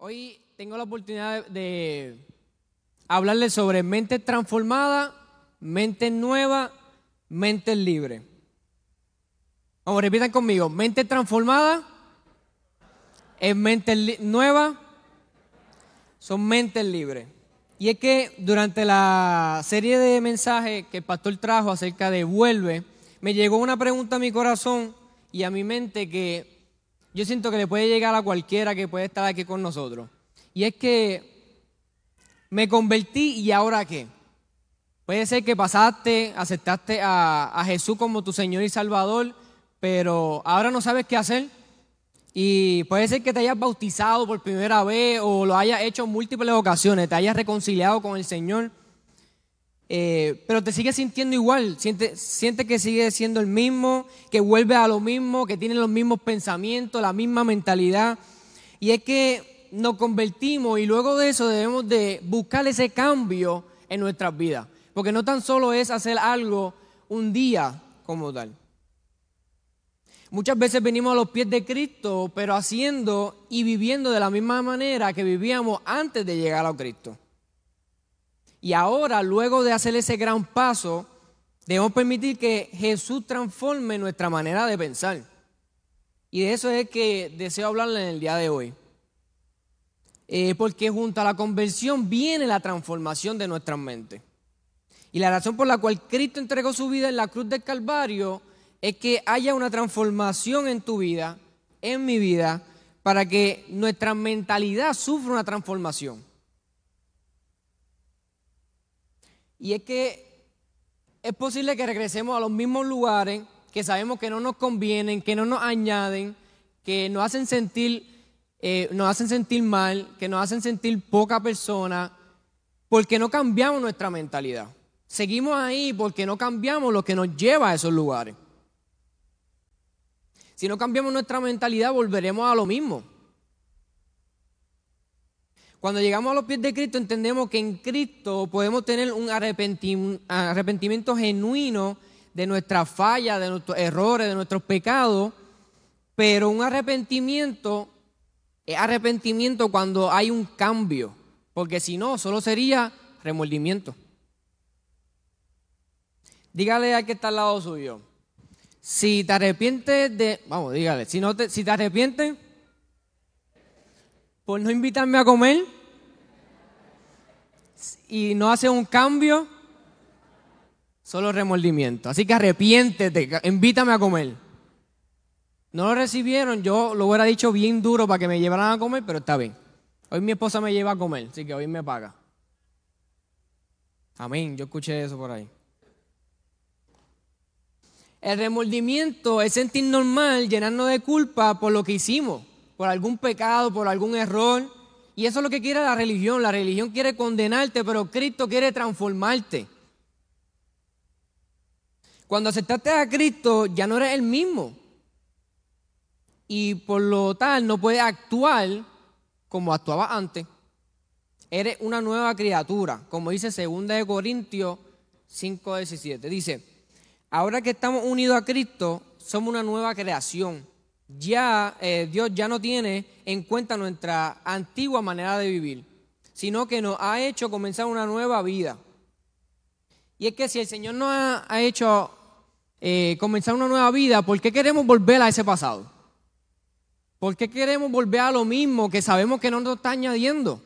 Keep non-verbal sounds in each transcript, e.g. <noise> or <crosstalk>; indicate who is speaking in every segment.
Speaker 1: Hoy tengo la oportunidad de hablarles sobre mente transformada, mente nueva, mente libre. Vamos, repitan conmigo. Mente transformada es mente nueva, son mentes libres. Y es que durante la serie de mensajes que el pastor trajo acerca de vuelve, me llegó una pregunta a mi corazón y a mi mente que yo siento que le puede llegar a cualquiera que puede estar aquí con nosotros. Y es que me convertí y ahora qué. Puede ser que pasaste, aceptaste a, Jesús como tu Señor y Salvador, pero ahora no sabes qué hacer. Y puede ser que te hayas bautizado por primera vez o lo hayas hecho en múltiples ocasiones, te hayas reconciliado con el Señor, eh, pero te sigues sintiendo igual, siente, siente que sigue siendo el mismo, que vuelve a lo mismo, que tiene los mismos pensamientos, la misma mentalidad. Y es que nos convertimos y luego de eso debemos de buscar ese cambio en nuestras vidas. Porque no tan solo es hacer algo un día como tal. Muchas veces venimos a los pies de Cristo, pero haciendo y viviendo de la misma manera que vivíamos antes de llegar a Cristo. Y ahora, luego de hacer ese gran paso, debemos permitir que Jesús transforme nuestra manera de pensar. Y de eso es que deseo hablarle en el día de hoy. Porque junto a la conversión viene la transformación de nuestra mente. Y la razón por la cual Cristo entregó su vida en la cruz del Calvario es que haya una transformación en tu vida, en mi vida, para que nuestra mentalidad sufra una transformación. Y es que es posible que regresemos a los mismos lugares que sabemos que no nos convienen, que no nos añaden, que nos hacen sentir, eh, nos hacen sentir mal, que nos hacen sentir poca persona, porque no cambiamos nuestra mentalidad. Seguimos ahí porque no cambiamos lo que nos lleva a esos lugares. Si no cambiamos nuestra mentalidad, volveremos a lo mismo. Cuando llegamos a los pies de Cristo entendemos que en Cristo podemos tener un arrepentimiento genuino de nuestras fallas, de nuestros errores, de nuestros pecados, pero un arrepentimiento es arrepentimiento cuando hay un cambio, porque si no, solo sería remordimiento. Dígale al que está al lado suyo, si te arrepientes de, vamos, dígale, si, no te, si te arrepientes por no invitarme a comer y no hace un cambio, solo remordimiento. Así que arrepiéntete, invítame a comer. No lo recibieron, yo lo hubiera dicho bien duro para que me llevaran a comer, pero está bien. Hoy mi esposa me lleva a comer, así que hoy me paga. Amén, yo escuché eso por ahí. El remordimiento es sentir normal, llenarnos de culpa por lo que hicimos por algún pecado, por algún error. Y eso es lo que quiere la religión. La religión quiere condenarte, pero Cristo quiere transformarte. Cuando aceptaste a Cristo, ya no eres el mismo. Y por lo tal, no puedes actuar como actuaba antes. Eres una nueva criatura, como dice 2 Corintios 5:17. Dice, ahora que estamos unidos a Cristo, somos una nueva creación ya eh, Dios ya no tiene en cuenta nuestra antigua manera de vivir, sino que nos ha hecho comenzar una nueva vida. Y es que si el Señor nos ha, hecho eh, comenzar una nueva vida, ¿por qué queremos volver a ese pasado? ¿Por qué queremos volver a lo mismo que sabemos que no nos está añadiendo?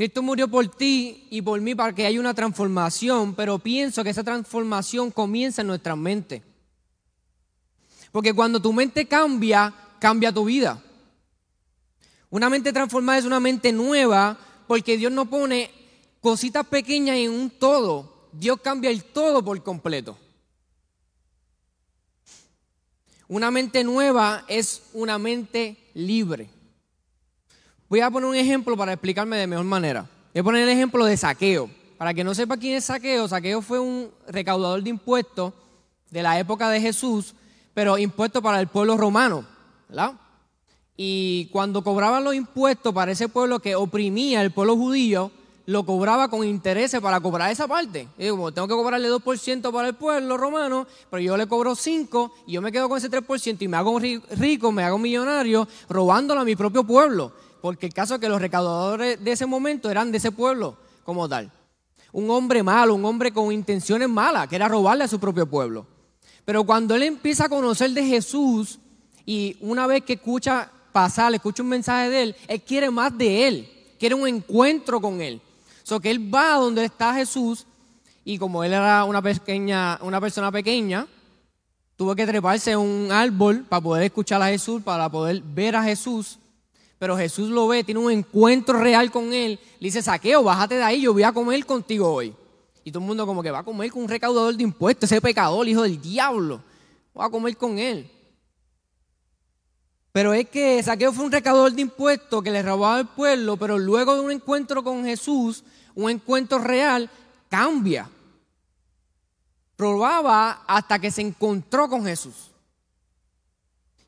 Speaker 1: Cristo murió por ti y por mí para que haya una transformación, pero pienso que esa transformación comienza en nuestra mente. Porque cuando tu mente cambia, cambia tu vida. Una mente transformada es una mente nueva porque Dios no pone cositas pequeñas en un todo. Dios cambia el todo por completo. Una mente nueva es una mente libre. Voy a poner un ejemplo para explicarme de mejor manera. Voy a poner el ejemplo de saqueo. Para que no sepa quién es saqueo, saqueo fue un recaudador de impuestos de la época de Jesús, pero impuestos para el pueblo romano. ¿verdad? Y cuando cobraban los impuestos para ese pueblo que oprimía el pueblo judío, lo cobraba con intereses para cobrar esa parte. Y digo, tengo que cobrarle 2% para el pueblo romano, pero yo le cobro 5% y yo me quedo con ese 3% y me hago rico, me hago millonario, robándolo a mi propio pueblo. Porque el caso es que los recaudadores de ese momento eran de ese pueblo como tal. Un hombre malo, un hombre con intenciones malas, que era robarle a su propio pueblo. Pero cuando él empieza a conocer de Jesús y una vez que escucha pasar, escucha un mensaje de él, él quiere más de él, quiere un encuentro con él. So que él va donde está Jesús y como él era una pequeña, una persona pequeña, tuvo que treparse en un árbol para poder escuchar a Jesús, para poder ver a Jesús. Pero Jesús lo ve, tiene un encuentro real con él. Le dice, saqueo, bájate de ahí, yo voy a comer contigo hoy. Y todo el mundo como que va a comer con un recaudador de impuestos, ese pecador, hijo del diablo. Va a comer con él. Pero es que Saqueo fue un recaudador de impuestos que le robaba al pueblo, pero luego de un encuentro con Jesús, un encuentro real, cambia. Probaba hasta que se encontró con Jesús.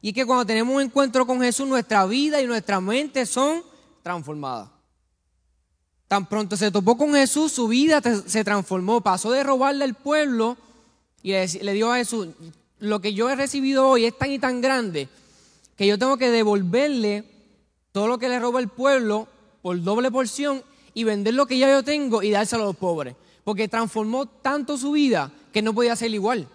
Speaker 1: Y que cuando tenemos un encuentro con Jesús, nuestra vida y nuestra mente son transformadas. Tan pronto se topó con Jesús, su vida se transformó. Pasó de robarle al pueblo y le dio a Jesús, lo que yo he recibido hoy es tan y tan grande que yo tengo que devolverle todo lo que le roba el pueblo por doble porción y vender lo que ya yo tengo y dárselo a los pobres. Porque transformó tanto su vida que no podía ser igual.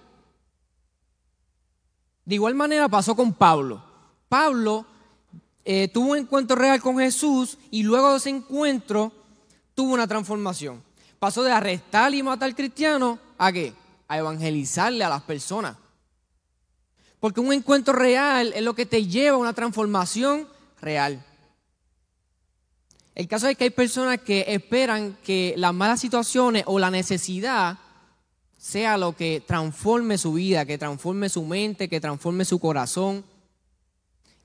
Speaker 1: De igual manera pasó con Pablo. Pablo eh, tuvo un encuentro real con Jesús y luego de ese encuentro tuvo una transformación. Pasó de arrestar y matar cristianos a qué? A evangelizarle a las personas. Porque un encuentro real es lo que te lleva a una transformación real. El caso es que hay personas que esperan que las malas situaciones o la necesidad sea lo que transforme su vida, que transforme su mente, que transforme su corazón.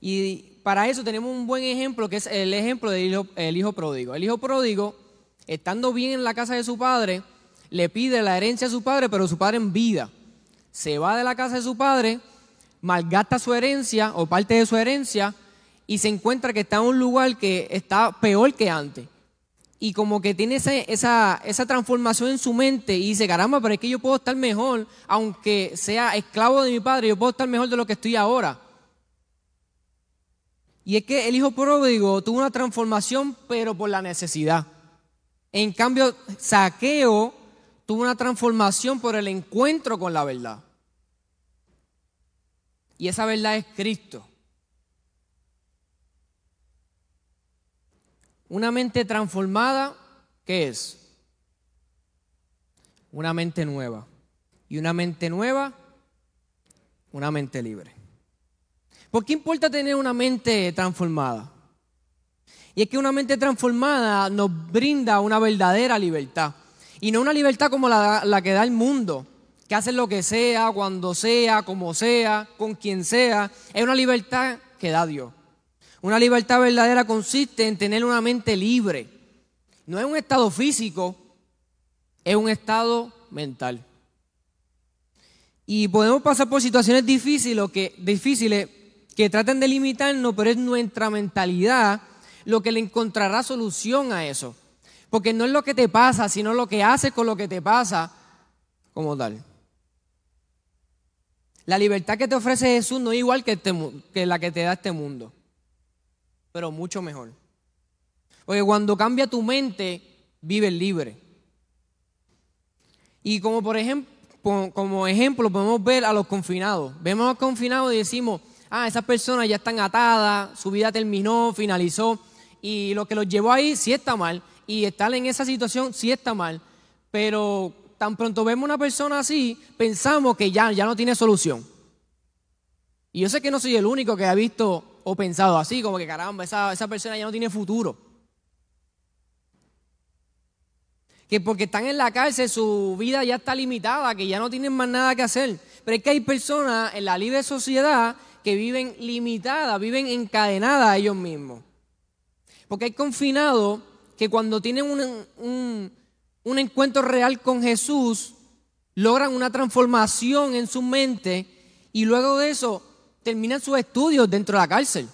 Speaker 1: Y para eso tenemos un buen ejemplo, que es el ejemplo del hijo, pródigo. El hijo pródigo, estando bien en la casa de su padre, le pide la herencia a su padre, pero su padre en vida. Se va de la casa de su padre malgasta su herencia o parte de su herencia y se encuentra que está en un lugar que está peor que antes. Y como que tiene esa, esa transformación en su mente y dice, caramba, pero es que yo puedo estar mejor, aunque sea esclavo de mi padre, yo puedo estar mejor de lo que estoy ahora. Y es que el hijo pródigo tuvo una transformación, pero por la necesidad. En cambio, Saqueo tuvo una transformación por el encuentro con la verdad. Y esa verdad es Cristo. Una mente transformada, ¿qué es? Una mente nueva. Y una mente nueva, una mente libre. ¿Por qué importa tener una mente transformada? Y es que una mente transformada nos brinda una verdadera libertad. Y no una libertad como la, la que da el mundo, que hace lo que sea, cuando sea, como sea, con quien sea, es una libertad que da Dios. Una libertad verdadera consiste en tener una mente libre. No es un estado físico, es un estado mental. Y podemos pasar por situaciones difíciles que, difíciles que traten de limitarnos, pero es nuestra mentalidad lo que le encontrará solución a eso. Porque no es lo que te pasa, sino lo que haces con lo que te pasa como tal. La libertad que te ofrece Jesús no es igual que, este que la que te da este mundo, pero mucho mejor. Porque cuando cambia tu mente, vives libre. Y como por ejemplo, como ejemplo podemos ver a los confinados. Vemos a los confinados y decimos, ah, esas personas ya están atadas, su vida terminó, finalizó, y lo que los llevó ahí sí está mal, y estar en esa situación sí está mal, pero tan pronto vemos una persona así, pensamos que ya, ya no tiene solución. Y yo sé que no soy el único que ha visto o pensado así, como que caramba, esa, esa persona ya no tiene futuro. Que porque están en la cárcel su vida ya está limitada, que ya no tienen más nada que hacer. Pero es que hay personas en la libre sociedad que viven limitadas, viven encadenadas a ellos mismos. Porque hay confinados que cuando tienen un un encuentro real con Jesús, logran una transformación en su mente y luego de eso terminan sus estudios dentro de la cárcel.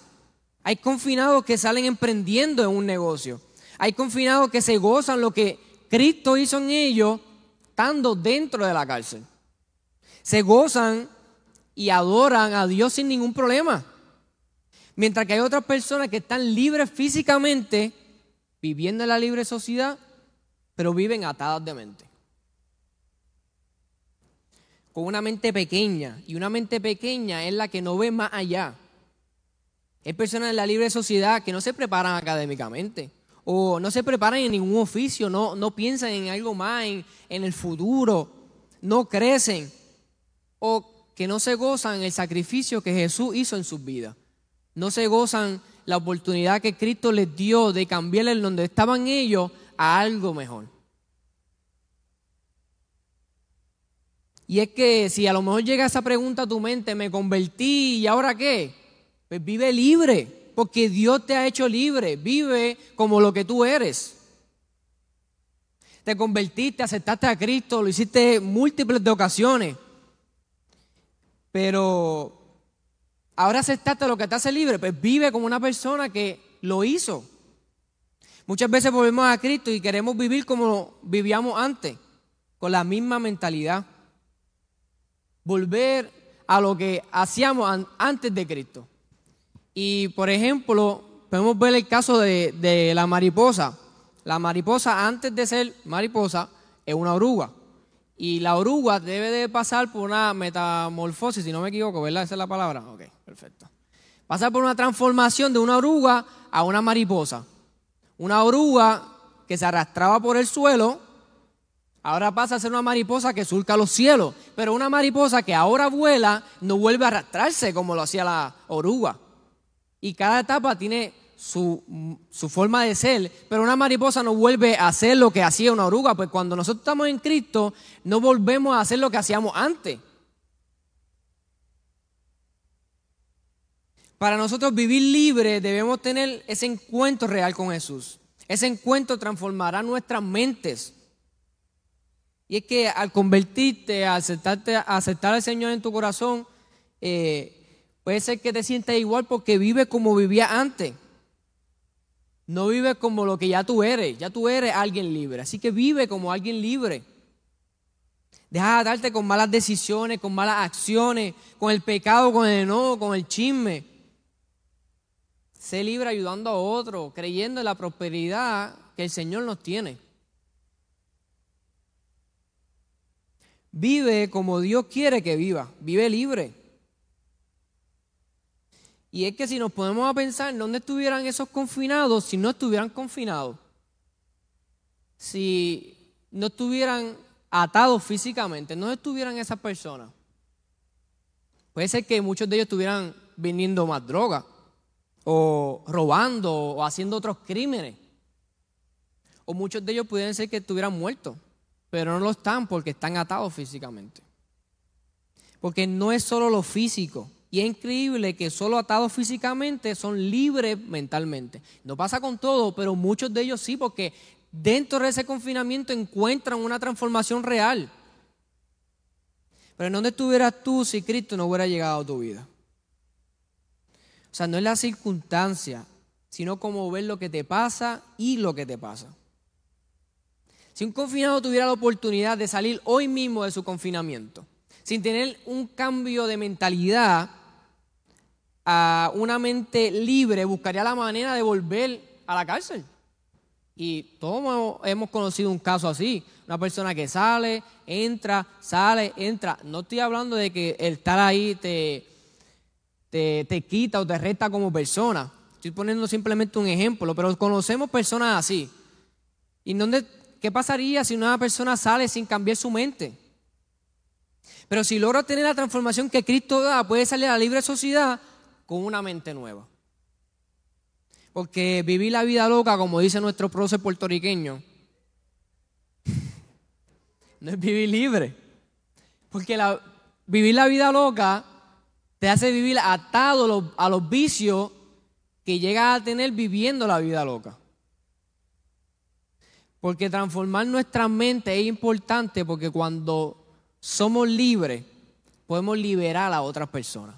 Speaker 1: Hay confinados que salen emprendiendo en un negocio. Hay confinados que se gozan lo que Cristo hizo en ellos estando dentro de la cárcel. Se gozan y adoran a Dios sin ningún problema. Mientras que hay otras personas que están libres físicamente, viviendo en la libre sociedad, pero viven atadas de mente. Con una mente pequeña. Y una mente pequeña es la que no ve más allá. Hay personas en la libre sociedad que no se preparan académicamente o no se preparan en ningún oficio, no, no piensan en algo más, en, el futuro, no crecen o que no se gozan el sacrificio que Jesús hizo en sus vidas. No se gozan la oportunidad que Cristo les dio de cambiarle donde estaban ellos a algo mejor. Y es que si a lo mejor llega esa pregunta a tu mente, me convertí y ahora qué? Pues vive libre, porque Dios te ha hecho libre, vive como lo que tú eres. Te convertiste, aceptaste a Cristo, lo hiciste múltiples de ocasiones. Pero ahora aceptaste lo que te hace libre, pues vive como una persona que lo hizo. Muchas veces volvemos a Cristo y queremos vivir como vivíamos antes, con la misma mentalidad. Volver a lo que hacíamos antes de Cristo. Y por ejemplo, podemos ver el caso de, de la mariposa. La mariposa antes de ser mariposa es una oruga. Y la oruga debe de pasar por una metamorfosis, si no me equivoco, ¿verdad? Esa es la palabra. Ok, perfecto. Pasar por una transformación de una oruga a una mariposa. Una oruga que se arrastraba por el suelo, ahora pasa a ser una mariposa que surca los cielos. Pero una mariposa que ahora vuela no vuelve a arrastrarse como lo hacía la oruga. Y cada etapa tiene su, forma de ser, pero una mariposa no vuelve a hacer lo que hacía una oruga, pues cuando nosotros estamos en Cristo no volvemos a hacer lo que hacíamos antes. Para nosotros vivir libre debemos tener ese encuentro real con Jesús. Ese encuentro transformará nuestras mentes. Y es que al convertirte, al aceptarte, aceptar al Señor en tu corazón, eh, puede ser que te sientas igual porque vive como vivía antes. No vive como lo que ya tú eres, ya tú eres alguien libre. Así que vive como alguien libre. Deja de darte con malas decisiones, con malas acciones, con el pecado, con el enojo, con el chisme. Sé libre ayudando a otros, creyendo en la prosperidad que el Señor nos tiene. Vive como Dios quiere que viva. Vive libre. Y es que si nos ponemos a pensar en dónde estuvieran esos confinados si no estuvieran confinados, si no estuvieran atados físicamente, no estuvieran esas personas, puede ser que muchos de ellos estuvieran viniendo más droga, o robando, o haciendo otros crímenes. O muchos de ellos pudieran ser que estuvieran muertos, pero no lo están porque están atados físicamente. Porque no es solo lo físico, y es increíble que solo atados físicamente son libres mentalmente. No pasa con todo, pero muchos de ellos sí, porque dentro de ese confinamiento encuentran una transformación real. Pero ¿en dónde estuvieras tú si Cristo no hubiera llegado a tu vida? O sea, no es la circunstancia, sino como ver lo que te pasa y lo que te pasa. Si un confinado tuviera la oportunidad de salir hoy mismo de su confinamiento, sin tener un cambio de mentalidad, a una mente libre buscaría la manera de volver a la cárcel. Y todos hemos conocido un caso así. Una persona que sale, entra, sale, entra. No estoy hablando de que el estar ahí te, te, quita o te resta como persona. Estoy poniendo simplemente un ejemplo, pero conocemos personas así. ¿Y dónde, qué pasaría si una persona sale sin cambiar su mente? Pero si logra tener la transformación que Cristo da, puede salir a la libre sociedad con una mente nueva. Porque vivir la vida loca, como dice nuestro prócer puertorriqueño, <laughs> no es vivir libre. Porque la, vivir la vida loca te hace vivir atado a los, vicios que llegas a tener viviendo la vida loca. Porque transformar nuestra mente es importante porque cuando somos libres podemos liberar a otras personas.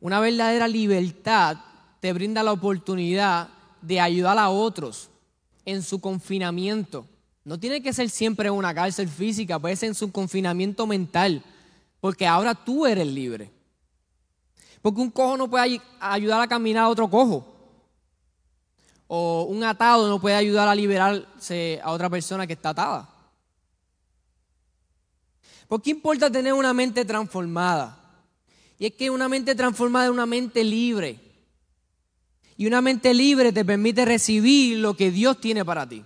Speaker 1: Una verdadera libertad te brinda la oportunidad de ayudar a otros en su confinamiento. No tiene que ser siempre una cárcel física, puede ser en su confinamiento mental, porque ahora tú eres libre. Porque un cojo no puede ayudar a caminar a otro cojo. O un atado no puede ayudar a liberarse a otra persona que está atada. ¿Por qué importa tener una mente transformada? Y es que una mente transformada es una mente libre. Y una mente libre te permite recibir lo que Dios tiene para ti.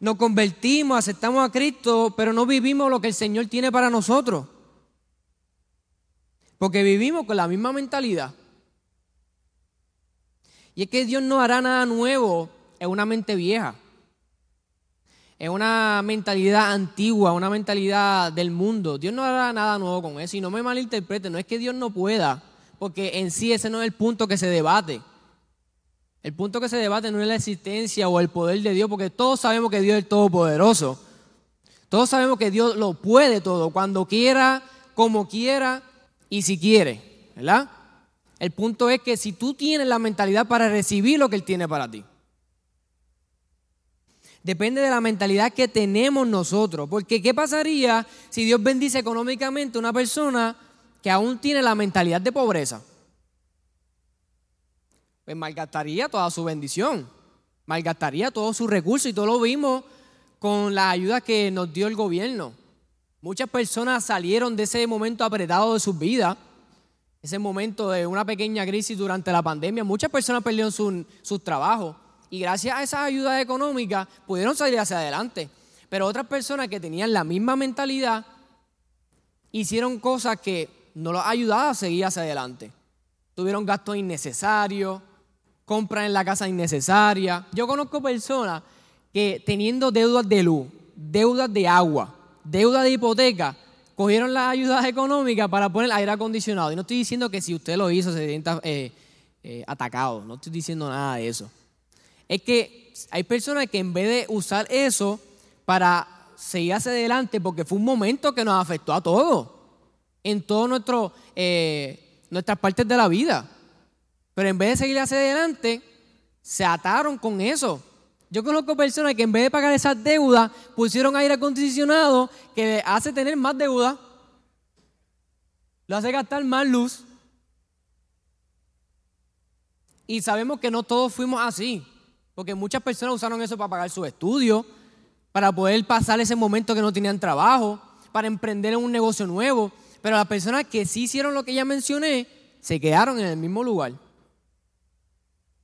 Speaker 1: Nos convertimos, aceptamos a Cristo, pero no vivimos lo que el Señor tiene para nosotros. Porque vivimos con la misma mentalidad. Y es que Dios no hará nada nuevo en una mente vieja. En una mentalidad antigua, una mentalidad del mundo. Dios no hará nada nuevo con eso. Y no me malinterprete, no es que Dios no pueda, porque en sí ese no es el punto que se debate. El punto que se debate no es la existencia o el poder de Dios, porque todos sabemos que Dios es Todopoderoso. Todos sabemos que Dios lo puede todo, cuando quiera, como quiera y si quiere, ¿verdad? El punto es que si tú tienes la mentalidad para recibir lo que Él tiene para ti. Depende de la mentalidad que tenemos nosotros. Porque ¿qué pasaría si Dios bendice económicamente a una persona que aún tiene la mentalidad de pobreza? Pues malgastaría toda su bendición. Malgastaría todos sus recursos y todo lo vimos con la ayuda que nos dio el gobierno. Muchas personas salieron de ese momento apretado de sus vidas, ese momento de una pequeña crisis durante la pandemia. Muchas personas perdieron sus su trabajos y gracias a esas ayudas económicas pudieron salir hacia adelante. Pero otras personas que tenían la misma mentalidad hicieron cosas que no los ayudaban a seguir hacia adelante. Tuvieron gastos innecesarios, compras en la casa innecesarias. Yo conozco personas que teniendo deudas de luz, deudas de agua, deuda de hipoteca, cogieron las ayudas económicas para poner aire acondicionado. Y no estoy diciendo que si usted lo hizo se sienta eh, eh, atacado, no estoy diciendo nada de eso. Es que hay personas que en vez de usar eso para seguir hacia adelante, porque fue un momento que nos afectó a todos, en todas eh, nuestras partes de la vida. Pero en vez de seguir hacia adelante, se ataron con eso. Yo conozco personas que en vez de pagar esas deudas, pusieron aire acondicionado que le hace tener más deuda, lo hace gastar más luz. Y sabemos que no todos fuimos así, porque muchas personas usaron eso para pagar sus estudios, para poder pasar ese momento que no tenían trabajo, para emprender en un negocio nuevo. Pero las personas que sí hicieron lo que ya mencioné, se quedaron en el mismo lugar.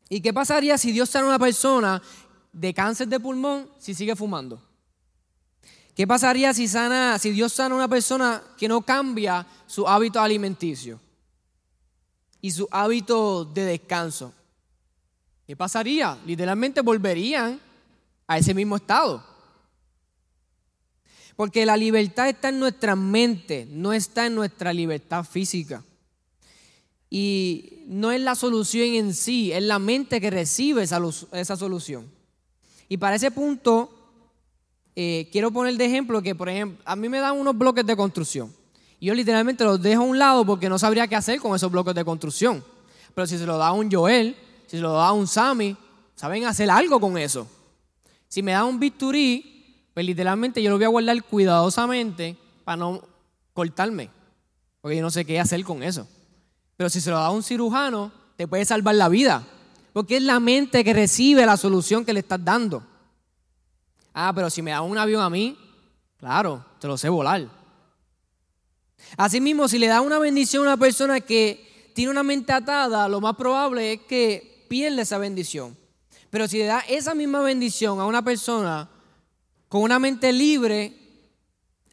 Speaker 1: ¿Y qué pasaría si Dios sana a una persona de cáncer de pulmón si sigue fumando? ¿Qué pasaría si, sana, si Dios sana a una persona que no cambia su hábito alimenticio y su hábito de descanso? ¿Qué pasaría? Literalmente volverían a ese mismo estado. Porque la libertad está en nuestra mente, no está en nuestra libertad física. Y no es la solución en sí, es la mente que recibe esa, esa solución. Y para ese punto, eh, quiero poner de ejemplo que, por ejemplo, a mí me dan unos bloques de construcción. Yo literalmente los dejo a un lado porque no sabría qué hacer con esos bloques de construcción. Pero si se lo da un Joel, si se lo da un Sammy, saben hacer algo con eso. Si me da un bisturí, pues literalmente yo lo voy a guardar cuidadosamente para no cortarme. Porque yo no sé qué hacer con eso. Pero si se lo da un cirujano, te puede salvar la vida. Porque es la mente que recibe la solución que le estás dando. Ah, pero si me da un avión a mí, claro, te lo sé volar. Asimismo, si le da una bendición a una persona que tiene una mente atada, lo más probable es que pierda esa bendición. Pero si le da esa misma bendición a una persona con una mente libre,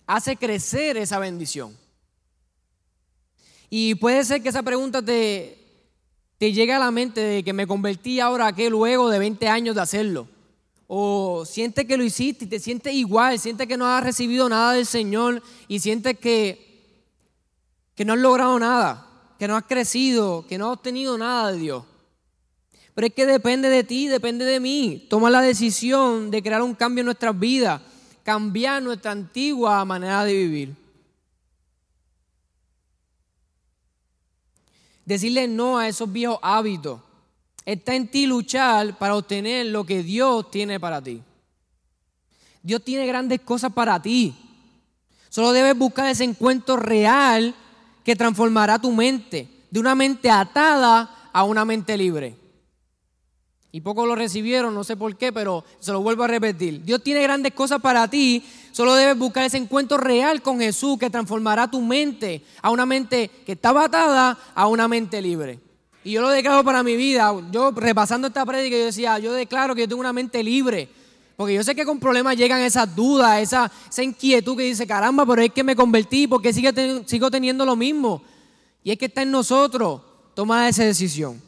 Speaker 1: hace crecer esa bendición. Y puede ser que esa pregunta te, te llegue a la mente de que me convertí ahora a qué luego de 20 años de hacerlo. O sientes que lo hiciste y te sientes igual, sientes que no has recibido nada del Señor y sientes que, que no has logrado nada, que no has crecido, que no has obtenido nada de Dios. Pero es que depende de ti, depende de mí. Toma la decisión de crear un cambio en nuestras vidas, cambiar nuestra antigua manera de vivir. Decirle no a esos viejos hábitos, Está en ti luchar para obtener lo que Dios tiene para ti. Dios tiene grandes cosas para ti. Solo debes buscar ese encuentro real que transformará tu mente, de una mente atada a una mente libre. Y pocos lo recibieron, no sé por qué, pero se lo vuelvo a repetir. Dios tiene grandes cosas para ti, solo debes buscar ese encuentro real con Jesús que transformará tu mente a una mente que estaba atada a una mente libre. Y yo lo declaro para mi vida. Yo repasando esta prédica, yo decía, yo declaro que yo tengo una mente libre. Porque yo sé que con problemas llegan esas dudas, esa, esa inquietud que dice, caramba, pero es que me convertí, porque sigo teniendo lo mismo. Y es que está en nosotros tomar esa decisión.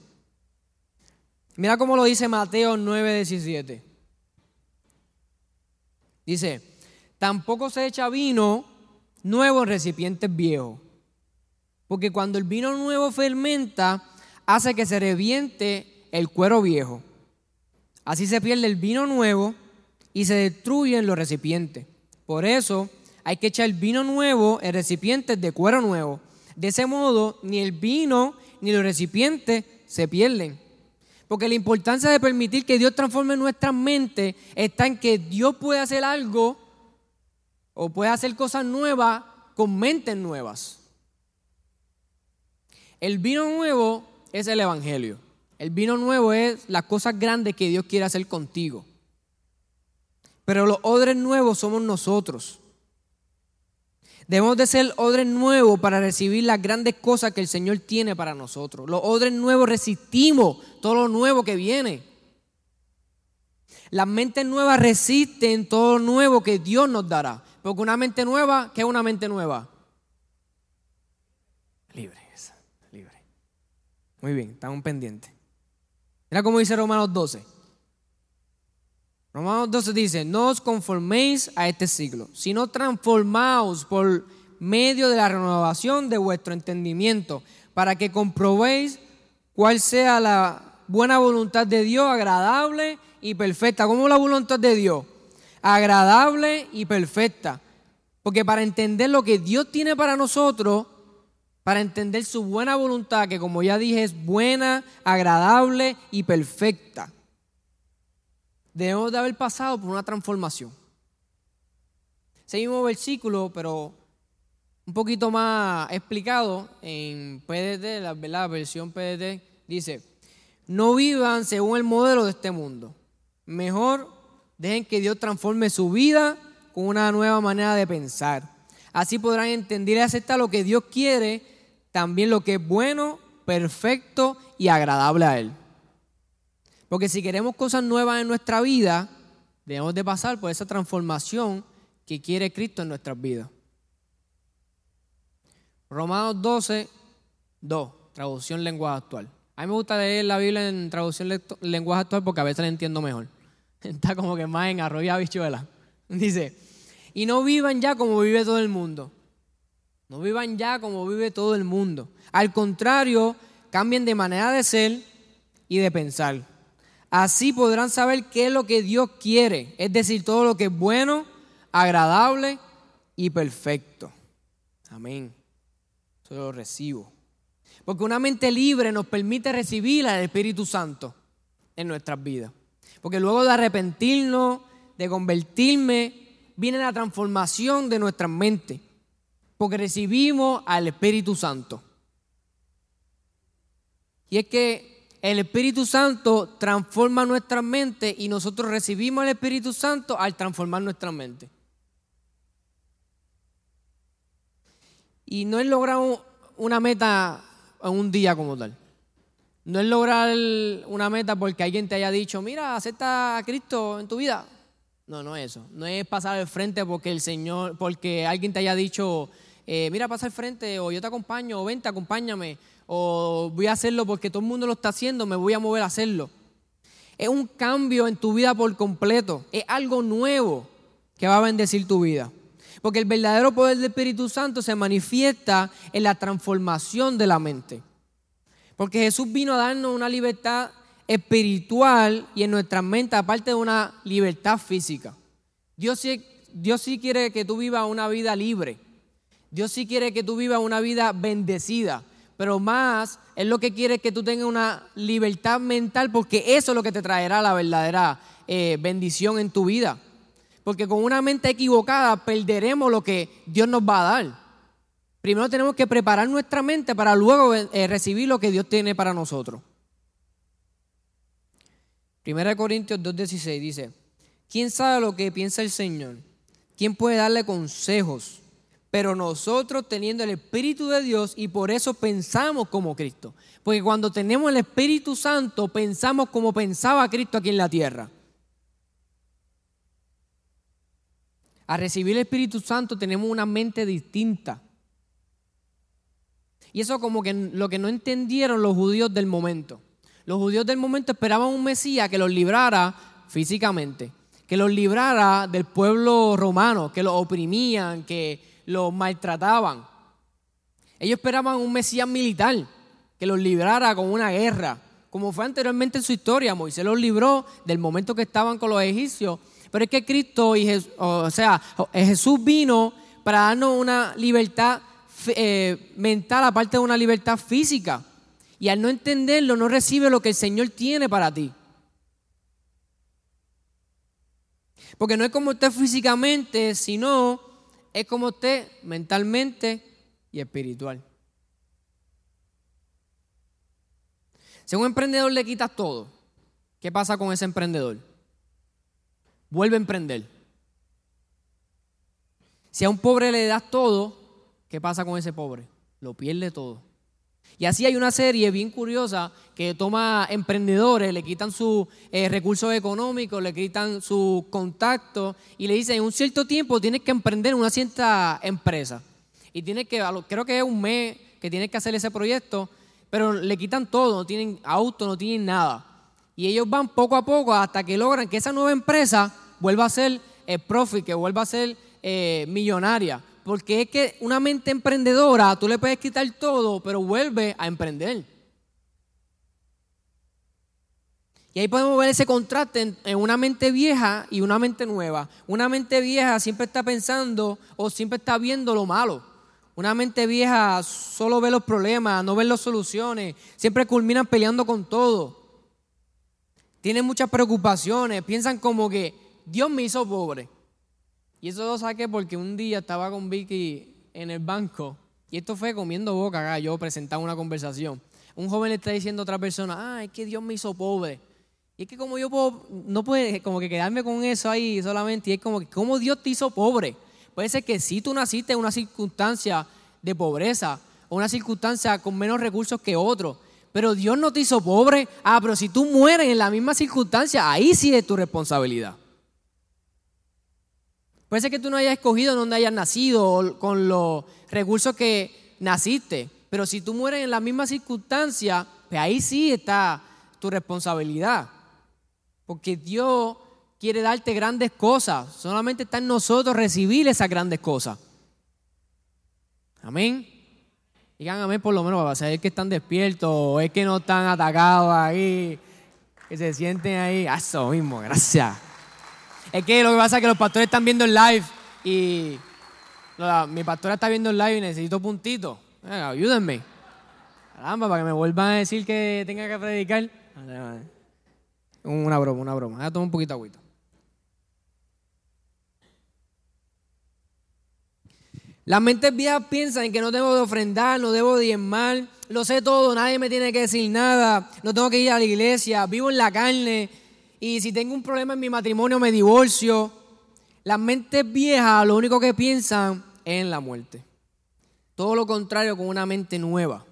Speaker 1: Mira cómo lo dice Mateo 9:17. Dice, tampoco se echa vino nuevo en recipientes viejos, porque cuando el vino nuevo fermenta, hace que se reviente el cuero viejo. Así se pierde el vino nuevo y se destruyen los recipientes. Por eso hay que echar el vino nuevo en recipientes de cuero nuevo. De ese modo, ni el vino ni los recipientes se pierden. Porque la importancia de permitir que Dios transforme nuestra mente está en que Dios puede hacer algo o puede hacer cosas nuevas con mentes nuevas. El vino nuevo es el Evangelio. El vino nuevo es las cosas grandes que Dios quiere hacer contigo. Pero los odres nuevos somos nosotros. Debemos de ser odres nuevos para recibir las grandes cosas que el Señor tiene para nosotros. Los odres nuevos resistimos todo lo nuevo que viene. Las mentes nuevas resisten todo lo nuevo que Dios nos dará. Porque una mente nueva, ¿qué es una mente nueva? Libre, libre. Muy bien, estamos pendientes. Mira cómo dice Romanos 12. Romanos 12 dice, no os conforméis a este siglo, sino transformaos por medio de la renovación de vuestro entendimiento, para que comprobéis cuál sea la buena voluntad de Dios, agradable y perfecta. ¿Cómo la voluntad de Dios? Agradable y perfecta. Porque para entender lo que Dios tiene para nosotros, para entender su buena voluntad, que como ya dije es buena, agradable y perfecta debemos de haber pasado por una transformación. Seguimos versículo, pero un poquito más explicado en PDT, la, la versión PDT, dice, no vivan según el modelo de este mundo. Mejor dejen que Dios transforme su vida con una nueva manera de pensar. Así podrán entender y aceptar lo que Dios quiere, también lo que es bueno, perfecto y agradable a Él. Porque si queremos cosas nuevas en nuestra vida, debemos de pasar por esa transformación que quiere Cristo en nuestras vidas. Romanos 12, 2, traducción lenguaje actual. A mí me gusta leer la Biblia en traducción lenguaje actual porque a veces la entiendo mejor. <laughs> Está como que más en arroyo bichuela. <laughs> Dice, y no vivan ya como vive todo el mundo. No vivan ya como vive todo el mundo. Al contrario, cambien de manera de ser y de pensar Así podrán saber qué es lo que Dios quiere, es decir, todo lo que es bueno, agradable y perfecto. Amén. Eso lo recibo. Porque una mente libre nos permite recibir al Espíritu Santo en nuestras vidas. Porque luego de arrepentirnos, de convertirme, viene la transformación de nuestra mente. Porque recibimos al Espíritu Santo. Y es que el Espíritu Santo transforma nuestra mente y nosotros recibimos el Espíritu Santo al transformar nuestra mente. Y no es lograr una meta en un día como tal. No es lograr una meta porque alguien te haya dicho, mira, acepta a Cristo en tu vida. No, no es eso. No es pasar al frente porque el Señor, porque alguien te haya dicho, eh, mira, pasa al frente, o yo te acompaño, o vente, acompáñame o voy a hacerlo porque todo el mundo lo está haciendo, me voy a mover a hacerlo. Es un cambio en tu vida por completo, es algo nuevo que va a bendecir tu vida. Porque el verdadero poder del Espíritu Santo se manifiesta en la transformación de la mente. Porque Jesús vino a darnos una libertad espiritual y en nuestra mente, aparte de una libertad física. Dios sí, Dios sí quiere que tú vivas una vida libre. Dios sí quiere que tú vivas una vida bendecida. Pero más es lo que quiere que tú tengas una libertad mental porque eso es lo que te traerá la verdadera eh, bendición en tu vida. Porque con una mente equivocada perderemos lo que Dios nos va a dar. Primero tenemos que preparar nuestra mente para luego eh, recibir lo que Dios tiene para nosotros. Primera de Corintios 2.16 dice, ¿quién sabe lo que piensa el Señor? ¿Quién puede darle consejos? Pero nosotros teniendo el Espíritu de Dios y por eso pensamos como Cristo. Porque cuando tenemos el Espíritu Santo pensamos como pensaba Cristo aquí en la tierra. A recibir el Espíritu Santo tenemos una mente distinta. Y eso como que lo que no entendieron los judíos del momento. Los judíos del momento esperaban un Mesías que los librara físicamente, que los librara del pueblo romano, que los oprimían, que los maltrataban. Ellos esperaban un Mesías militar, que los librara con una guerra, como fue anteriormente en su historia. Moisés los libró del momento que estaban con los egipcios. Pero es que Cristo, y o sea, Jesús vino para darnos una libertad eh, mental aparte de una libertad física. Y al no entenderlo, no recibe lo que el Señor tiene para ti. Porque no es como usted físicamente, sino es como usted mentalmente y espiritual. Si a un emprendedor le quitas todo, ¿qué pasa con ese emprendedor? Vuelve a emprender. Si a un pobre le das todo, ¿Qué pasa con ese pobre? Lo pierde todo. Y así hay una serie bien curiosa que toma emprendedores, le quitan sus eh, recursos económicos, le quitan sus contactos y le dicen, en un cierto tiempo tienes que emprender una cierta empresa. Y tienes que, creo que es un mes que tienes que hacer ese proyecto, pero le quitan todo, no tienen auto, no tienen nada. Y ellos van poco a poco hasta que logran que esa nueva empresa vuelva a ser el profit, que vuelva a ser eh, millonaria. Porque es que una mente emprendedora, tú le puedes quitar todo, pero vuelve a emprender. Y ahí podemos ver ese contraste en, una mente vieja y una mente nueva. Una mente vieja siempre está pensando o siempre está viendo lo malo. Una mente vieja solo ve los problemas, no ve las soluciones. Siempre culminan peleando con todo. Tienen muchas preocupaciones. Piensan como que Dios me hizo pobre. Y eso lo saqué porque un día estaba con Vicky en el banco y esto fue comiendo boca acá, yo presentaba una conversación. Un joven le está diciendo a otra persona, ah, es que Dios me hizo pobre. Y es que como yo puedo, no puede como que quedarme con eso ahí solamente, y es como que, ¿cómo Dios te hizo pobre? Puede ser que si tú naciste en una circunstancia de pobreza o una circunstancia con menos recursos que otro, pero Dios no te hizo pobre. Ah, pero si tú mueres en la misma circunstancia, ahí sí es tu responsabilidad. Puede ser que tú no hayas escogido donde hayas nacido con los recursos que naciste, pero si tú mueres en la misma circunstancia, pues ahí sí está tu responsabilidad. Porque Dios quiere darte grandes cosas, solamente está en nosotros recibir esas grandes cosas. Amén. Digan amén por lo menos para saber que están despiertos o es que no están atacados ahí, que se sienten ahí. Eso mismo, gracias. Es que lo que pasa es que los pastores están viendo el live y mi pastora está viendo el live y necesito puntitos. Ayúdenme. Caramba, para que me vuelvan a decir que tenga que predicar. Una broma, una broma. Voy a tomar un poquito de agüita. Las mentes viejas piensan que no debo de ofrendar, no debo de diezmar, lo sé todo, nadie me tiene que decir nada, no tengo que ir a la iglesia, vivo en la carne, y si tengo un problema en mi matrimonio me divorcio. Las mentes viejas lo único que piensan es en la muerte. Todo lo contrario con una mente nueva.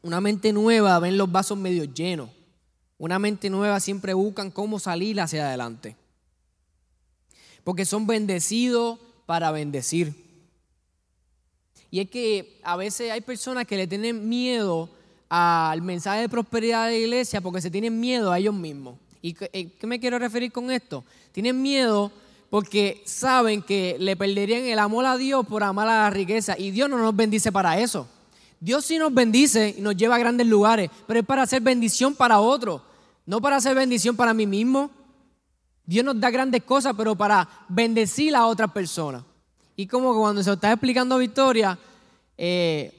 Speaker 1: Una mente nueva ven los vasos medio llenos. Una mente nueva siempre buscan cómo salir hacia adelante. Porque son bendecidos para bendecir. Y es que a veces hay personas que le tienen miedo al mensaje de prosperidad de la iglesia porque se tienen miedo a ellos mismos. ¿Y eh, qué me quiero referir con esto? Tienen miedo porque saben que le perderían el amor a Dios por amar a la riqueza. Y Dios no nos bendice para eso. Dios sí nos bendice y nos lleva a grandes lugares, pero es para hacer bendición para otros, no para hacer bendición para mí mismo. Dios nos da grandes cosas, pero para bendecir a otras personas. Y como cuando se está explicando Victoria, eh,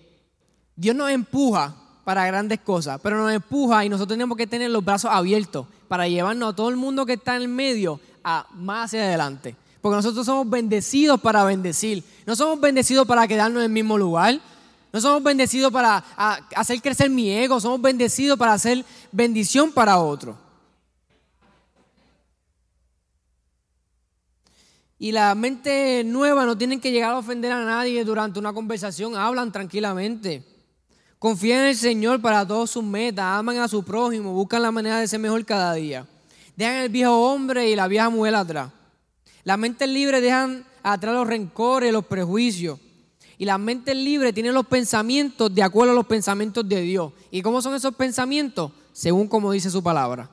Speaker 1: Dios nos empuja para grandes cosas, pero nos empuja y nosotros tenemos que tener los brazos abiertos para llevarnos a todo el mundo que está en el medio a más adelante. Porque nosotros somos bendecidos para bendecir. No somos bendecidos para quedarnos en el mismo lugar. No somos bendecidos para hacer crecer mi ego. Somos bendecidos para hacer bendición para otro. Y la mente nueva no tienen que llegar a ofender a nadie durante una conversación. Hablan tranquilamente. Confían en el Señor para todas sus metas. Aman a su prójimo. Buscan la manera de ser mejor cada día. Dejan el viejo hombre y la vieja mujer atrás. Las mentes libres dejan atrás los rencores, los prejuicios. Y las mentes libres tienen los pensamientos de acuerdo a los pensamientos de Dios. ¿Y cómo son esos pensamientos? Según como dice su palabra.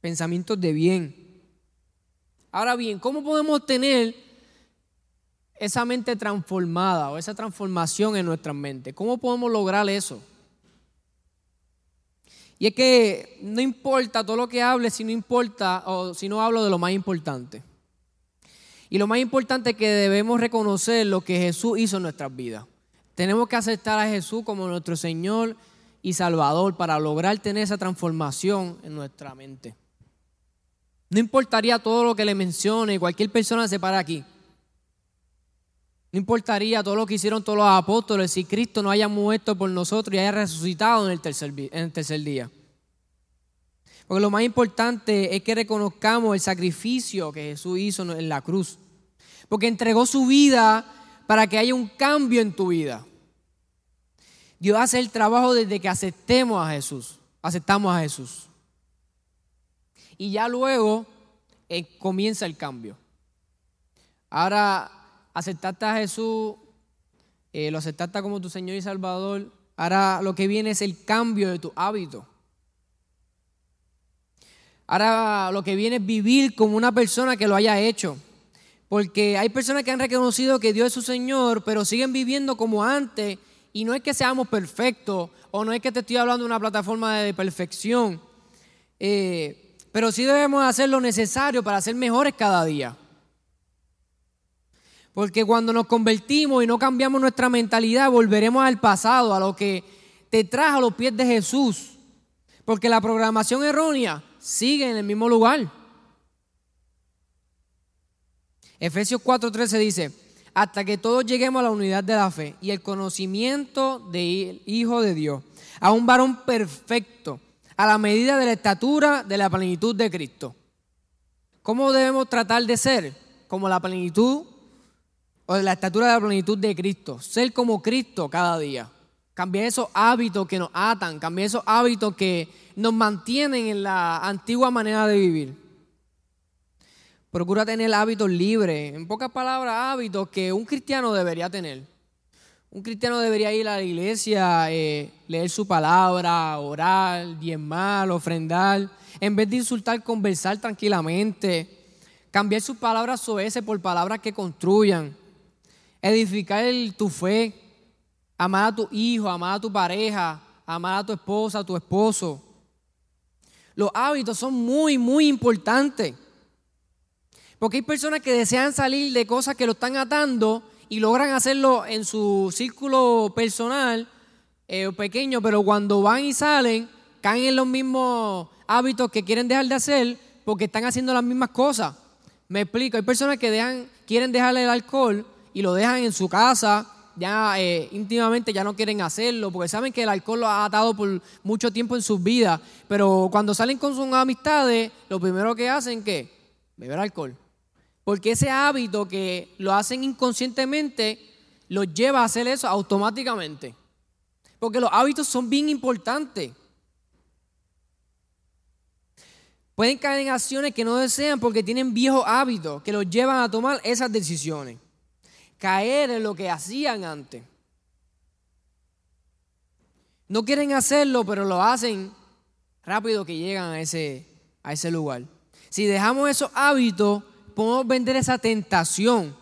Speaker 1: Pensamientos de bien. Ahora bien, ¿cómo podemos tener esa mente transformada o esa transformación en nuestra mente? ¿Cómo podemos lograr eso? Y es que no importa todo lo que hable si no importa o si no hablo de lo más importante. Y lo más importante es que debemos reconocer lo que Jesús hizo en nuestras vidas. Tenemos que aceptar a Jesús como nuestro Señor y Salvador para lograr tener esa transformación en nuestra mente. No importaría todo lo que le mencione, cualquier persona se para aquí. No importaría todo lo que hicieron todos los apóstoles si Cristo no haya muerto por nosotros y haya resucitado en el tercer, día. Porque lo más importante es que reconozcamos el sacrificio que Jesús hizo en la cruz porque entregó su vida para que haya un cambio en tu vida. Dios hace el trabajo desde que aceptemos a Jesús, aceptamos a Jesús. Y ya luego eh, comienza el cambio. Ahora aceptaste a Jesús, eh, lo aceptaste como tu Señor y Salvador. Ahora lo que viene es el cambio de tu hábito. Ahora lo que viene es vivir como una persona que lo haya hecho. Porque hay personas que han reconocido que Dios es su Señor, pero siguen viviendo como antes. Y no es que seamos perfectos, o no es que te estoy hablando de una plataforma de perfección. Eh, pero sí debemos hacer lo necesario para ser mejores cada día. Porque cuando nos convertimos y no cambiamos nuestra mentalidad, volveremos al pasado, a lo que te trajo a los pies de Jesús. Porque la programación errónea sigue en el mismo lugar. Efesios 4:13 dice, hasta que todos lleguemos a la unidad de la fe y el conocimiento del Hijo de Dios, a un varón perfecto, a la medida de la estatura de la plenitud de Cristo. ¿Cómo debemos tratar de ser? Como la plenitud la estatura de la plenitud de Cristo. Ser como Cristo cada día. Cambiar esos hábitos que nos atan, cambiar esos hábitos que nos mantienen en la antigua manera de vivir. Procura tener hábitos libres. En pocas palabras, hábitos que un cristiano debería tener. Un cristiano debería ir a la iglesia, eh, leer su palabra, orar, diezmar, ofrendar. En vez de insultar, conversar tranquilamente. Cambiar sus palabras soeces por palabras que construyan. Edificar tu fe. Amar a tu hijo, amar a tu pareja, amar a tu esposa, a tu esposo. Los hábitos son muy, muy importantes. Porque hay personas que desean salir de cosas que lo están atando y logran hacerlo en su círculo personal eh, pequeño, pero cuando van y salen, caen en los mismos hábitos que quieren dejar de hacer porque están haciendo las mismas cosas. Me explico, hay personas que quieren dejar el alcohol y lo dejan en su casa, ya eh, íntimamente ya no quieren hacerlo, porque saben que el alcohol lo ha atado por mucho tiempo en sus vidas, pero cuando salen con sus amistades, lo primero que hacen es beber alcohol. Porque ese hábito que lo hacen inconscientemente los lleva a hacer eso automáticamente. Porque los hábitos son bien importantes. Pueden caer en acciones que no desean porque tienen viejos hábitos que los llevan a tomar esas decisiones. Caer en lo que hacían antes. No quieren hacerlo, pero lo hacen rápido que llegan a ese, a ese lugar. Si dejamos esos hábitos, podemos vender esa tentación,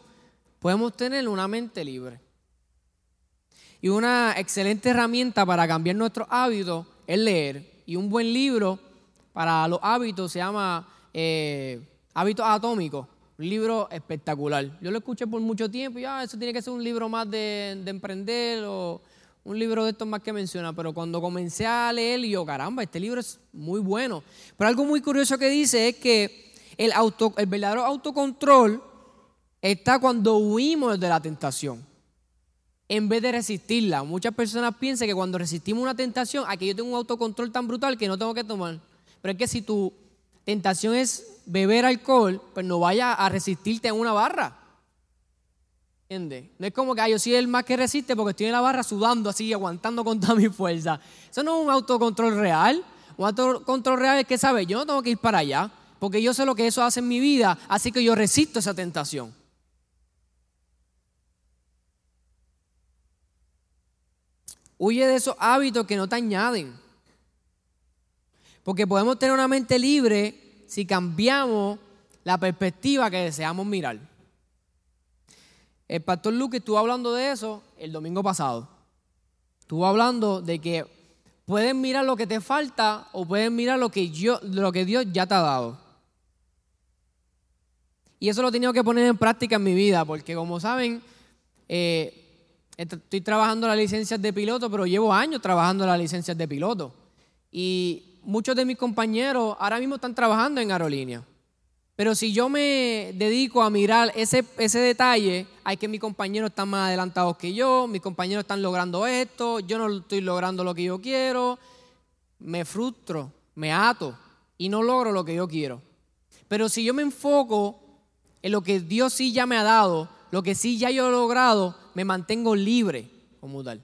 Speaker 1: podemos tener una mente libre. Y una excelente herramienta para cambiar nuestros hábitos es leer. Y un buen libro para los hábitos se llama eh, Hábitos Atómicos. Un libro espectacular. Yo lo escuché por mucho tiempo y ah, eso tiene que ser un libro más de, emprender o, un libro de estos más que menciona, pero cuando comencé a leer, yo, caramba, este libro es muy bueno. Pero algo muy curioso que dice es que el, auto, el verdadero autocontrol está cuando huimos de la tentación, en vez de resistirla. Muchas personas piensan que cuando resistimos una tentación, aquí yo tengo un autocontrol tan brutal que no tengo que tomar. Pero es que si tu tentación es beber alcohol, pues no vaya a resistirte en una barra. No es como que yo soy el más que resiste porque estoy en la barra sudando así, aguantando con toda mi fuerza. Eso no es un autocontrol real. Un autocontrol real es que, ¿sabes? Yo no tengo que ir para allá porque yo sé lo que eso hace en mi vida, así que yo resisto esa tentación. Huye de esos hábitos que no te añaden. Porque podemos tener una mente libre si cambiamos la perspectiva que deseamos mirar. El pastor Luke estuvo hablando de eso el domingo pasado. Estuvo hablando de que puedes mirar lo que te falta o puedes mirar lo que, yo, lo que Dios ya te ha dado. Y eso lo he tenido que poner en práctica en mi vida, porque como saben, eh, estoy trabajando las licencias de piloto, pero llevo años trabajando las licencias de piloto. Y muchos de mis compañeros ahora mismo están trabajando en aerolínea. Pero si yo me dedico a mirar ese, ese detalle, hay que mis compañeros están más adelantados que yo, mis compañeros están logrando esto, yo no estoy logrando lo que yo quiero, me frustro, me ato y no logro lo que yo quiero. Pero si yo me enfoco en lo que Dios sí ya me ha dado, lo que sí ya yo he logrado, me mantengo libre como tal.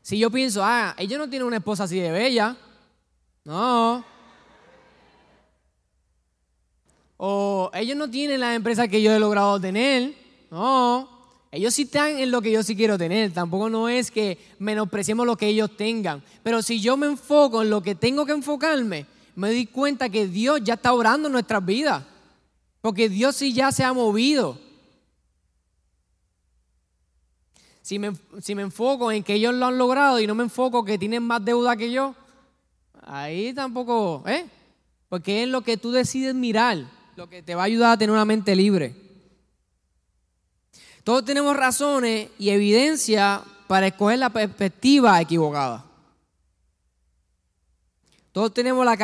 Speaker 1: Si yo pienso, ah, ella no tiene una esposa así de bella, no, o ellos no tienen la empresa que yo he logrado tener. No, ellos sí están en lo que yo sí quiero tener. Tampoco no es que menospreciemos lo que ellos tengan. Pero si yo me enfoco en lo que tengo que enfocarme, me doy cuenta que Dios ya está obrando en nuestras vidas. Porque Dios sí ya se ha movido. Si me, si me enfoco en que ellos lo han logrado y no me enfoco que tienen más deuda que yo, ahí tampoco, ¿eh? Porque es lo que tú decides mirar lo que te va a ayudar a tener una mente libre. Todos tenemos razones y evidencia para escoger la perspectiva equivocada. Todos tenemos la,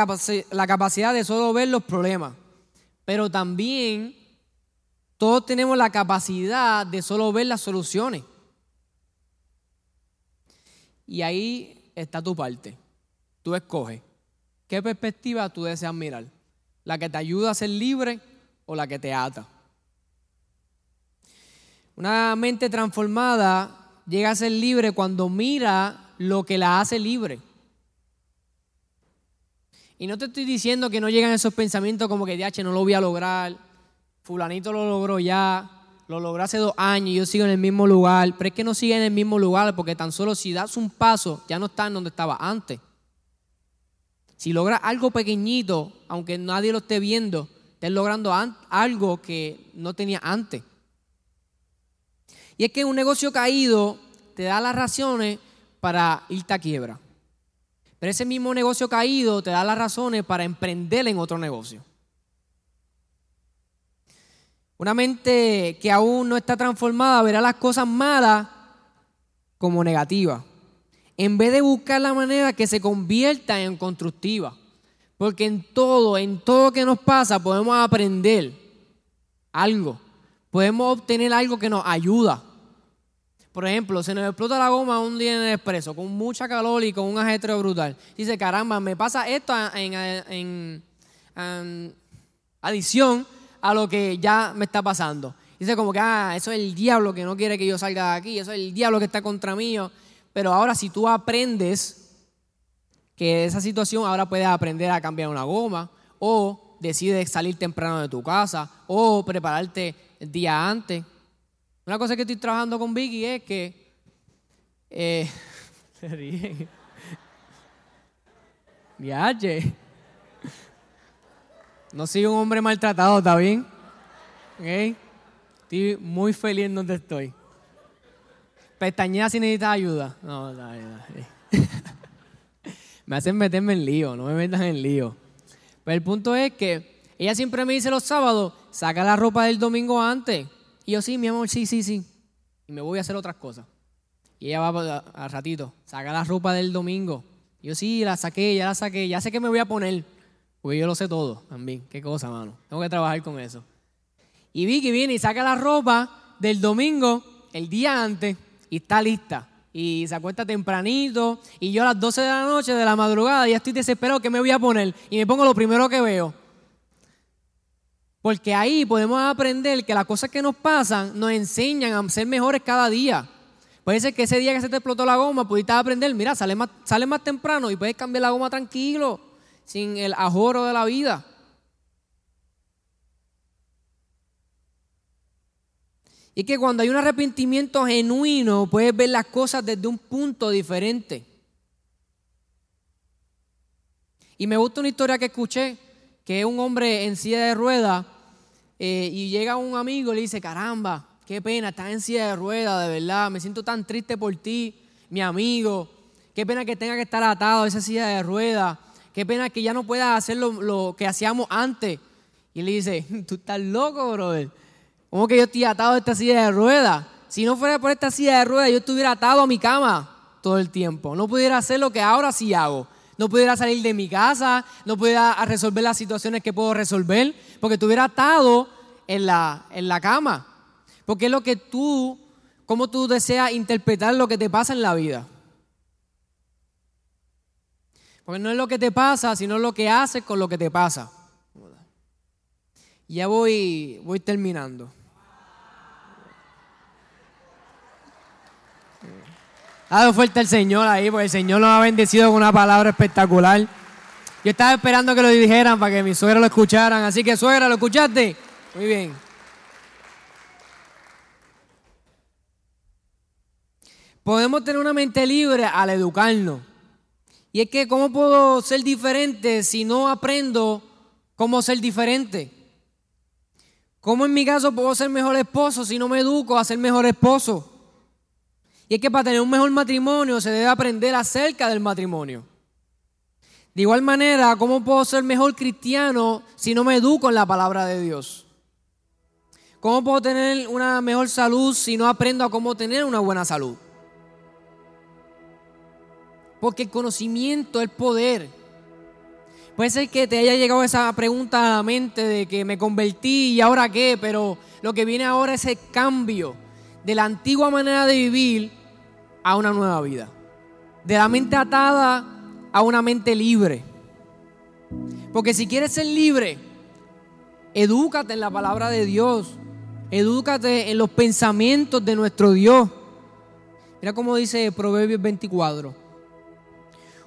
Speaker 1: la capacidad de solo ver los problemas, pero también todos tenemos la capacidad de solo ver las soluciones. Y ahí está tu parte. Tú escoges qué perspectiva tú deseas mirar la que te ayuda a ser libre o la que te ata. Una mente transformada llega a ser libre cuando mira lo que la hace libre. Y no te estoy diciendo que no llegan esos pensamientos como que, DH, no lo voy a lograr, fulanito lo logró ya, lo logró hace dos años y yo sigo en el mismo lugar, pero es que no sigue en el mismo lugar porque tan solo si das un paso ya no está donde estaba antes. Si logras algo pequeñito, aunque nadie lo esté viendo, estás logrando algo que no tenía antes. Y es que un negocio caído te da las razones para irte a quiebra. Pero ese mismo negocio caído te da las razones para emprender en otro negocio. Una mente que aún no está transformada verá las cosas malas como negativas en vez de buscar la manera que se convierta en constructiva. Porque en todo, en todo que nos pasa, podemos aprender algo. Podemos obtener algo que nos ayuda. Por ejemplo, se nos explota la goma un día en el expreso con mucha calor y con un ajetreo brutal. Dice, caramba, me pasa esto en, adición a lo que ya me está pasando. Dice como que, ah, eso es el diablo que no quiere que yo salga de aquí, eso es el diablo que está contra mí. Pero ahora si tú aprendes que esa situación ahora puedes aprender a cambiar una goma o decides salir temprano de tu casa o prepararte el día antes. Una cosa que estoy trabajando con Vicky es que... Eh, <laughs> se. Viaje. No soy un hombre maltratado, ¿está bien? Estoy muy feliz en donde estoy. Pestañea si necesitas ayuda. No, no, no. <laughs> me hacen meterme en lío, no me metan en lío. Pero el punto es que ella siempre me dice los sábados, saca la ropa del domingo antes. Y yo, sí, mi amor, sí, sí, sí. Y me voy a hacer otras cosas. Y ella va al ratito, saca la ropa del domingo. yo sí, la saqué, ya la saqué, ya sé que me voy a poner. Porque yo lo sé todo también. Qué cosa, mano. Tengo que trabajar con eso. Y Vicky viene y saca la ropa del domingo el día antes y está lista. Y se acuesta tempranito. Y yo a las 12 de la noche, de la madrugada, ya estoy desesperado que me voy a poner. Y me pongo lo primero que veo. Porque ahí podemos aprender que las cosas que nos pasan nos enseñan a ser mejores cada día. Puede ser que ese día que se te explotó la goma, pudiste aprender, mira, sale más, sale más temprano y puedes cambiar la goma tranquilo, sin el ajoro de la vida. Y que cuando hay un arrepentimiento genuino, puedes ver las cosas desde un punto diferente. Y me gusta una historia que escuché, que es un hombre en silla de ruedas, eh, y llega un amigo y le dice, caramba, qué pena, estás en silla de ruedas, de verdad, me siento tan triste por ti, mi amigo, qué pena que tenga que estar atado a esa silla de ruedas, qué pena que ya no pueda hacer lo, que hacíamos antes. Y le dice, <laughs> tú estás loco, brother ¿Cómo que yo estoy atado a esta silla de ruedas? Si no fuera por esta silla de ruedas, yo estuviera atado a mi cama todo el tiempo. No pudiera hacer lo que ahora sí hago. No pudiera salir de mi casa, no pudiera resolver las situaciones que puedo resolver, porque estuviera atado en la, en la cama. Porque es lo que tú, cómo tú deseas interpretar lo que te pasa en la vida. Porque no es lo que te pasa, sino lo que haces con lo que te pasa. Ya voy, voy terminando. Dado fuerte el Señor ahí, porque el Señor nos ha bendecido con una palabra espectacular. Yo estaba esperando que lo dijeran para que mi suegra lo escucharan. Así que, suegra, ¿lo escuchaste? Muy bien. Podemos tener una mente libre al educarnos. Y es que, ¿cómo puedo ser diferente si no aprendo cómo ser diferente? ¿Cómo en mi caso puedo ser mejor esposo si no me educo a ser mejor esposo? Y es que para tener un mejor matrimonio se debe aprender acerca del matrimonio. De igual manera, ¿cómo puedo ser mejor cristiano si no me educo en la palabra de Dios? ¿Cómo puedo tener una mejor salud si no aprendo a cómo tener una buena salud? Porque el conocimiento es poder. Puede ser que te haya llegado esa pregunta a la mente de que me convertí y ahora qué, pero lo que viene ahora es el cambio de la antigua manera de vivir a una nueva vida. De la mente atada a una mente libre. Porque si quieres ser libre, edúcate en la palabra de Dios. Edúcate en los pensamientos de nuestro Dios. Mira cómo dice Proverbios 24.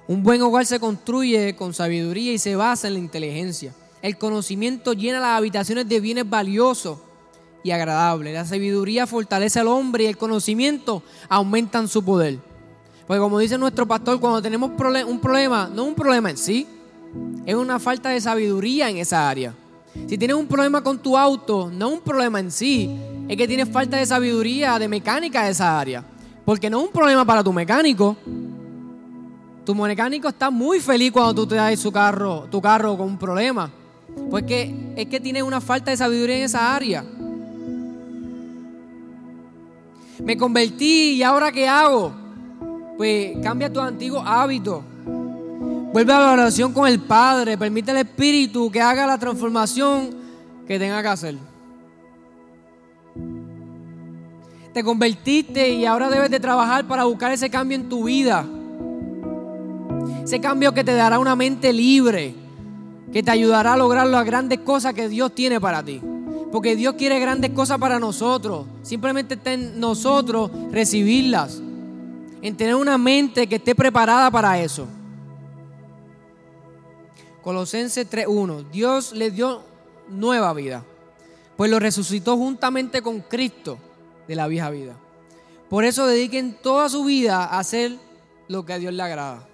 Speaker 1: Un buen hogar se construye con sabiduría y se basa en la inteligencia. El conocimiento llena las habitaciones de bienes valiosos y agradable. La sabiduría fortalece al hombre y el conocimiento aumentan su poder. Porque como dice nuestro pastor, cuando tenemos un problema, no es un problema en sí, es una falta de sabiduría en esa área. Si tienes un problema con tu auto, no es un problema en sí, es que tienes falta de sabiduría, de mecánica de esa área. Porque no es un problema para tu mecánico. Tu mecánico está muy feliz cuando tú te das su carro, tu carro con un problema. Porque es que tienes una falta de sabiduría en esa área me convertí y ahora qué hago? Pues cambia tu antiguo hábito. Vuelve a la oración con el Padre. Permite al Espíritu que haga la transformación que tenga que hacer. Te convertiste y ahora debes de trabajar para buscar ese cambio en tu vida. Ese cambio que te dará una mente libre, que te ayudará a lograr las grandes cosas que Dios tiene para ti. Porque Dios quiere grandes cosas para nosotros. Simplemente está en nosotros recibirlas. En tener una mente que esté preparada para eso. Colosenses 3.1. Dios le dio nueva vida. Pues lo resucitó juntamente con Cristo de la vieja vida. Por eso dediquen toda su vida a hacer lo que a Dios le agrada.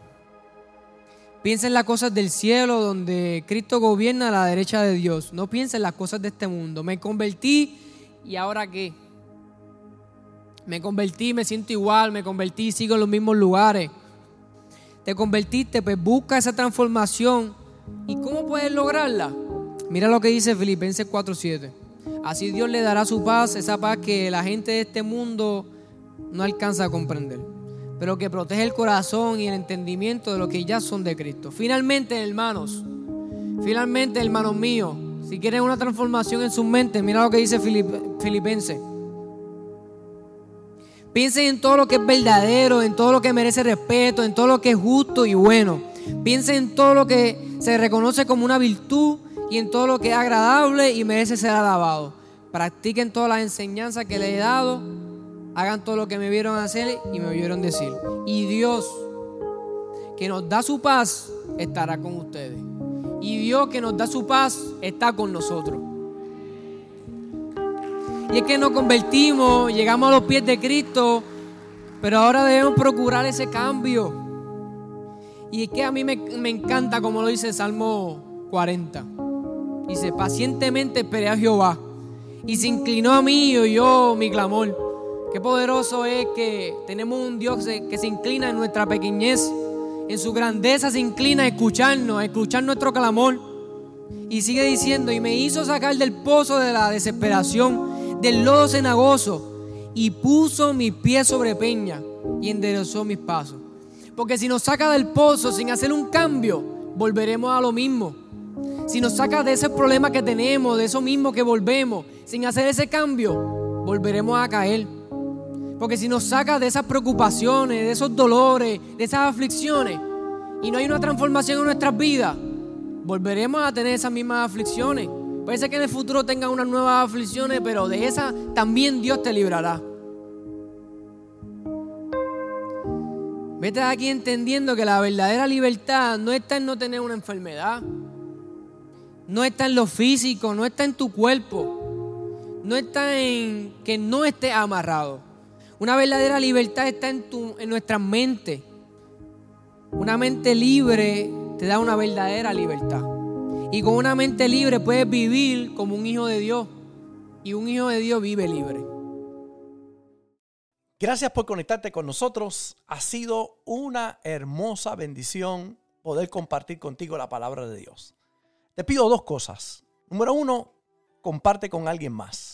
Speaker 1: Piensa en las cosas del cielo donde Cristo gobierna a la derecha de Dios. No piensa en las cosas de este mundo. Me convertí y ahora qué. Me convertí, me siento igual, me convertí, sigo en los mismos lugares. Te convertiste, pues busca esa transformación. ¿Y cómo puedes lograrla? Mira lo que dice Filipenses 4:7. Así Dios le dará su paz, esa paz que la gente de este mundo no alcanza a comprender. Pero que protege el corazón y el entendimiento de lo que ya son de Cristo. Finalmente, hermanos, finalmente, hermanos míos, si quieren una transformación en su mente, mira lo que dice Filipenses. Piensen en todo lo que es verdadero, en todo lo que merece respeto, en todo lo que es justo y bueno. Piensen en todo lo que se reconoce como una virtud y en todo lo que es agradable y merece ser alabado. Practiquen todas las enseñanzas que les he dado. Hagan todo lo que me vieron hacer y me vieron decir. Y Dios, que nos da su paz, estará con ustedes. Y Dios que nos da su paz, está con nosotros. Y es que nos convertimos, llegamos a los pies de Cristo, pero ahora debemos procurar ese cambio. Y es que a mí me, me encanta, como lo dice el Salmo 40. Dice, pacientemente esperé a Jehová y se inclinó a mí y oyó mi clamor. Qué poderoso es que tenemos un Dios que se inclina en nuestra pequeñez, en su grandeza se inclina a escucharnos, a escuchar nuestro clamor. Y sigue diciendo, y me hizo sacar del pozo de la desesperación, del lodo cenagoso, y puso mis pies sobre peña y enderezó mis pasos. Porque si nos saca del pozo sin hacer un cambio, volveremos a lo mismo si nos saca de ese problema que tenemos, de eso mismo que volvemos, sin hacer ese cambio, volveremos a caer. Porque si nos saca de esas preocupaciones, de esos dolores, de esas aflicciones, y no hay una transformación en nuestras vidas, volveremos a tener esas mismas aflicciones. Puede ser que en el futuro tengan unas nuevas aflicciones, pero de esas también Dios te librará. Vete aquí entendiendo que la verdadera libertad no está en no tener una enfermedad no está en lo físico, no está en tu cuerpo, no está en que no estés amarrado. Una verdadera libertad está en, tu, en nuestra mente. Una mente libre te da una verdadera libertad. Y con una mente libre puedes vivir como un hijo de Dios. Y un hijo de Dios vive libre.
Speaker 2: Gracias por conectarte con nosotros. Ha sido una hermosa bendición poder compartir contigo la palabra de Dios. Te pido dos cosas. Número uno, comparte con alguien más.